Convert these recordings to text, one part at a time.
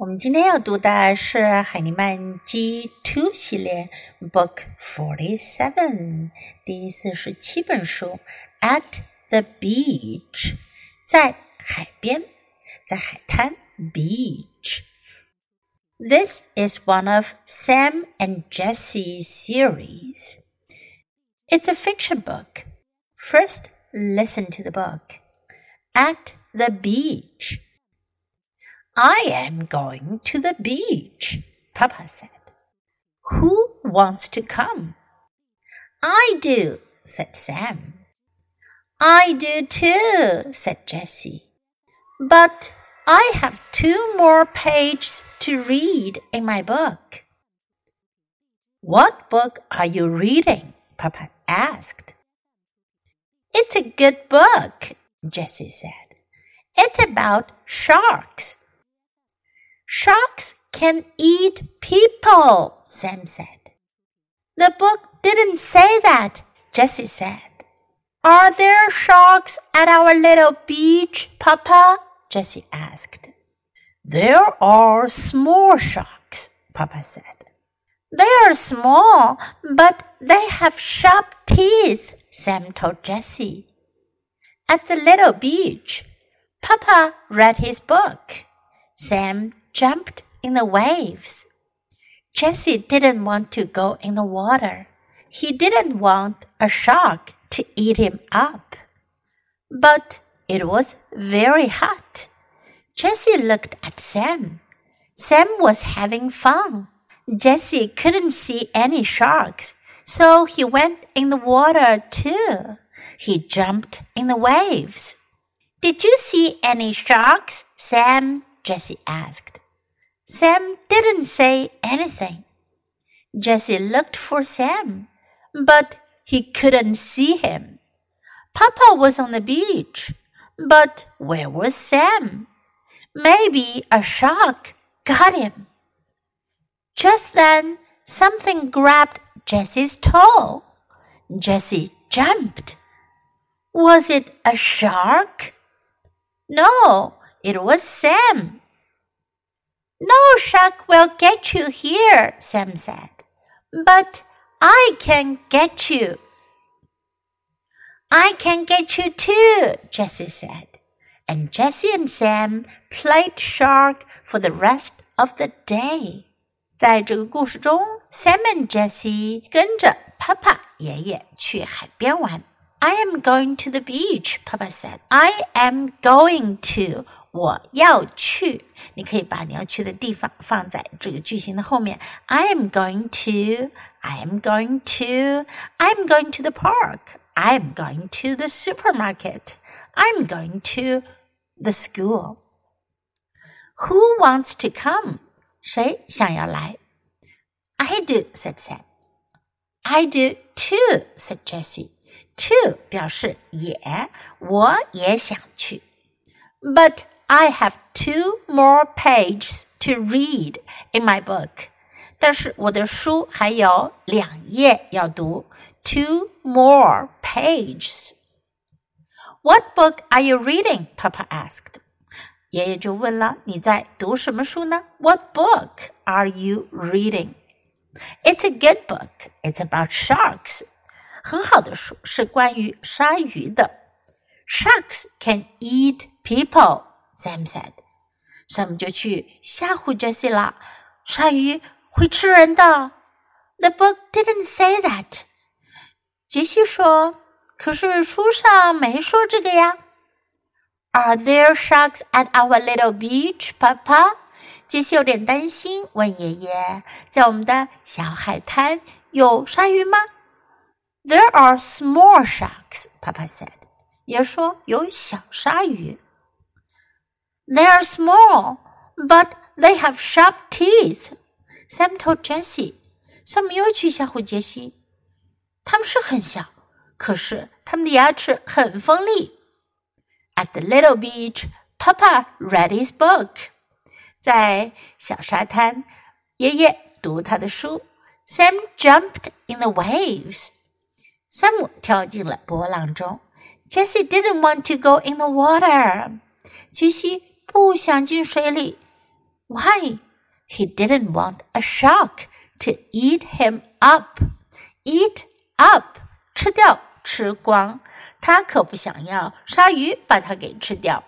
我们今天要读的是海尼曼 G Two 系列 Book Forty Seven 第四十七本书 At the Beach 在海边，在海滩 Beach。This is one of Sam and Jesse's series. It's a fiction book. First, listen to the book. At the beach. I am going to the beach, Papa said. Who wants to come? I do, said Sam. I do too, said Jessie. But I have two more pages to read in my book. What book are you reading? Papa asked. It's a good book, Jessie said. It's about sharks. Sharks can eat people, Sam said. The book didn't say that, Jessie said. Are there sharks at our little beach, Papa? Jessie asked. There are small sharks, Papa said. They are small, but they have sharp teeth, Sam told Jessie. At the little beach, Papa read his book. Sam jumped in the waves. Jesse didn't want to go in the water. He didn't want a shark to eat him up. But it was very hot. Jesse looked at Sam. Sam was having fun. Jesse couldn't see any sharks, so he went in the water too. He jumped in the waves. Did you see any sharks, Sam? Jesse asked. Sam didn't say anything. Jessie looked for Sam, but he couldn't see him. Papa was on the beach, but where was Sam? Maybe a shark got him. Just then, something grabbed Jessie's toe. Jessie jumped. Was it a shark? No, it was Sam. No shark will get you here, Sam said. But I can get you. I can get you too, Jessie said. And Jessie and Sam played shark for the rest of the day. 在这个故事中，Sam and Jessie 跟着 Papa 爷爷去海边玩。 I am going to the beach, Papa said. I am going to. 我要去，你可以把你要去的地方放在这个句型的后面。I am going to. I am going to. I am going to the park. I am going to the supermarket. I'm going to the school. Who wants to come? 谁想要来？I do, said Sam. I do too, said Jessie. Too 表示也，我也想去。But I have two more pages to read in my book. 但是我的书还有两页要读，two more pages. What book are you reading? Papa asked. 爷爷就问了，你在读什么书呢？What book are you reading? It's a good book. It's about sharks, 很好的书，是关于鲨鱼的。Sharks can eat people. Sam said. Sam 就去吓唬 Jessie 了。鲨鱼会吃人的。The book didn't say that. 杰西说：“可是书上没说这个呀。” Are there sharks at our little beach, Papa？杰西有点担心，问爷爷：“在我们的小海滩有鲨鱼吗 ？”There are small sharks, Papa said. 爷说有小鲨鱼。they are small, but they have sharp teeth. Sam told Jessie. Sam 又去吓唬杰西。他们是很小，可是他们的牙齿很锋利。At the little beach, Papa read his book. 在小沙滩，爷爷读他的书。Sam jumped in the waves. 山姆跳进了波浪中。Jessie didn't want to go in the water. 杰西不想进水里。 Why? He didn't want a shark to eat him up. Eat up，吃掉，吃光。他可不想要鲨鱼把它给吃掉。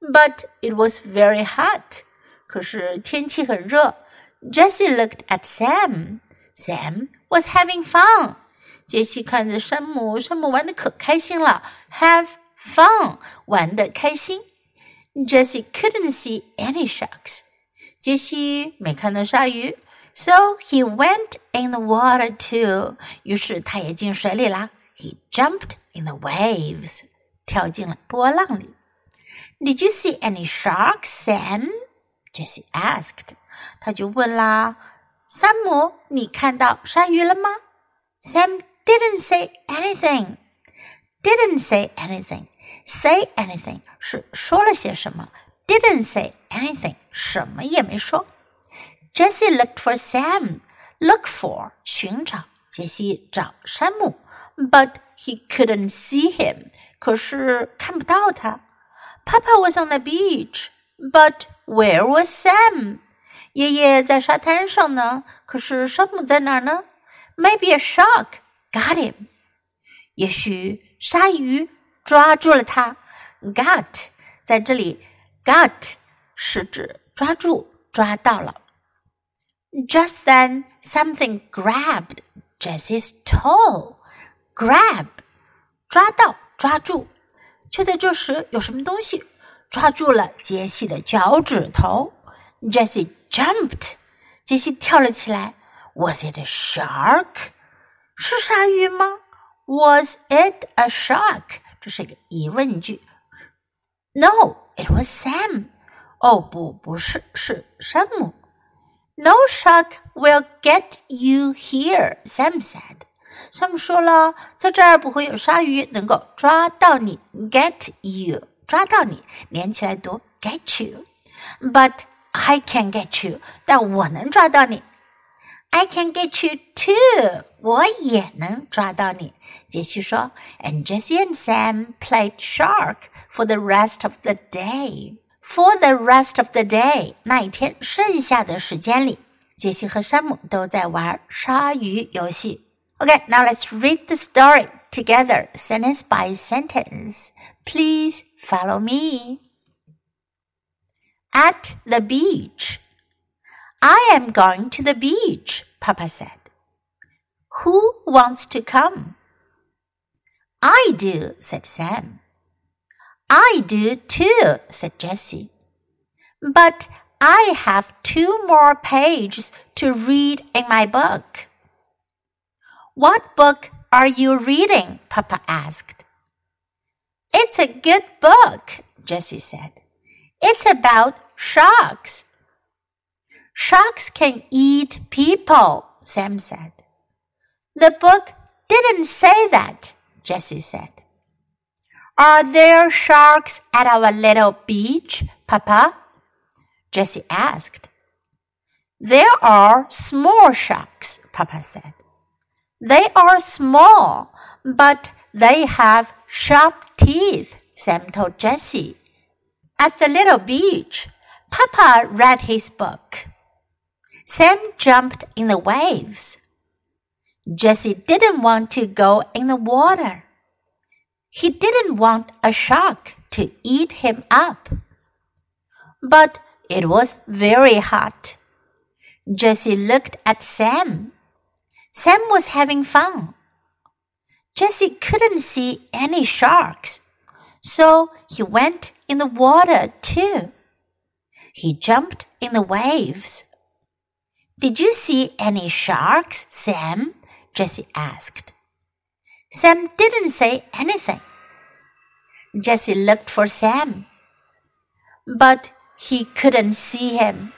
But it was very hot. 可是天气很热。Jessie looked at Sam. Sam was having fun. 杰西看着山姆，山姆玩的可开心了。Have fun，玩的开心。Jessie couldn't see any sharks. 杰西没看到鲨鱼，so he went in the water too. 于是他也进水里啦。He jumped in the waves. 跳进了波浪里。Did you see any sharks, Sam? Jessie asked. 他就问啦，山姆，你看到鲨鱼了吗？Sam didn't say anything. Didn't say anything. Say anything 是说了些什么。Didn't say anything 什么也没说。Jessie looked for Sam. Look for 寻找，杰西找山姆，but he couldn't see him. 可是看不到他。Papa was on the beach, but where was Sam? 爷爷在沙滩上呢，可是山姆在哪儿呢？Maybe a shark got him. 也许鲨鱼抓住了他。Got 在这里，got 是指抓住、抓到了。Just then, something grabbed Jessie's toe. Grab 抓到、抓住。就在这时，有什么东西抓住了杰西的脚趾头。Jessie jumped，杰西跳了起来。Was it a shark？ 是鲨鱼吗？Was it a shark？这是一个疑问句。No，it was Sam。哦不，不是，是山姆。No shark will get you here，Sam said。Sam 说了，在这儿不会有鲨鱼能够抓到你，get you，抓到你，连起来读 get you。But I can get you，但我能抓到你。I can get you too，我也能抓到你。杰西说，And Jessie and Sam played shark for the rest of the day. For the rest of the day，那一天剩下的时间里，杰西和山姆都在玩鲨鱼游戏。Okay, now let's read the story together, sentence by sentence. Please follow me. At the beach. I am going to the beach, Papa said. Who wants to come? I do, said Sam. I do too, said Jessie. But I have two more pages to read in my book. What book are you reading? Papa asked. It's a good book, Jessie said. It's about sharks. Sharks can eat people, Sam said. The book didn't say that, Jessie said. Are there sharks at our little beach, Papa? Jessie asked. There are small sharks, Papa said. They are small, but they have sharp teeth, Sam told Jessie. At the little beach, Papa read his book. Sam jumped in the waves. Jesse didn't want to go in the water. He didn't want a shark to eat him up. But it was very hot. Jesse looked at Sam. Sam was having fun. Jesse couldn't see any sharks, so he went in the water too. He jumped in the waves. Did you see any sharks, Sam? Jessie asked. Sam didn't say anything. Jessie looked for Sam, but he couldn't see him.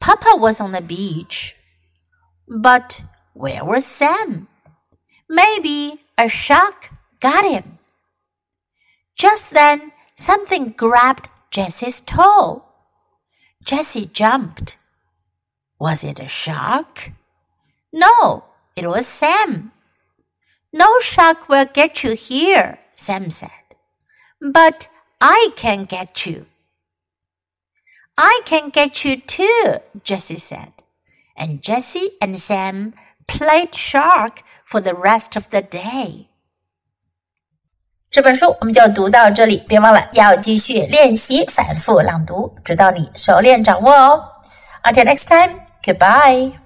Papa was on the beach, but where was Sam? Maybe a shark got him. Just then, something grabbed Jessie's toe. Jessie jumped. Was it a shark? No, it was Sam. No shark will get you here, Sam said. But I can get you. I can get you too, Jessie said. And Jessie and Sam played shark for the rest of the day. 这本书我们就读到这里，别忘了要继续练习反复朗读，直到你熟练掌握哦。Until next time, goodbye.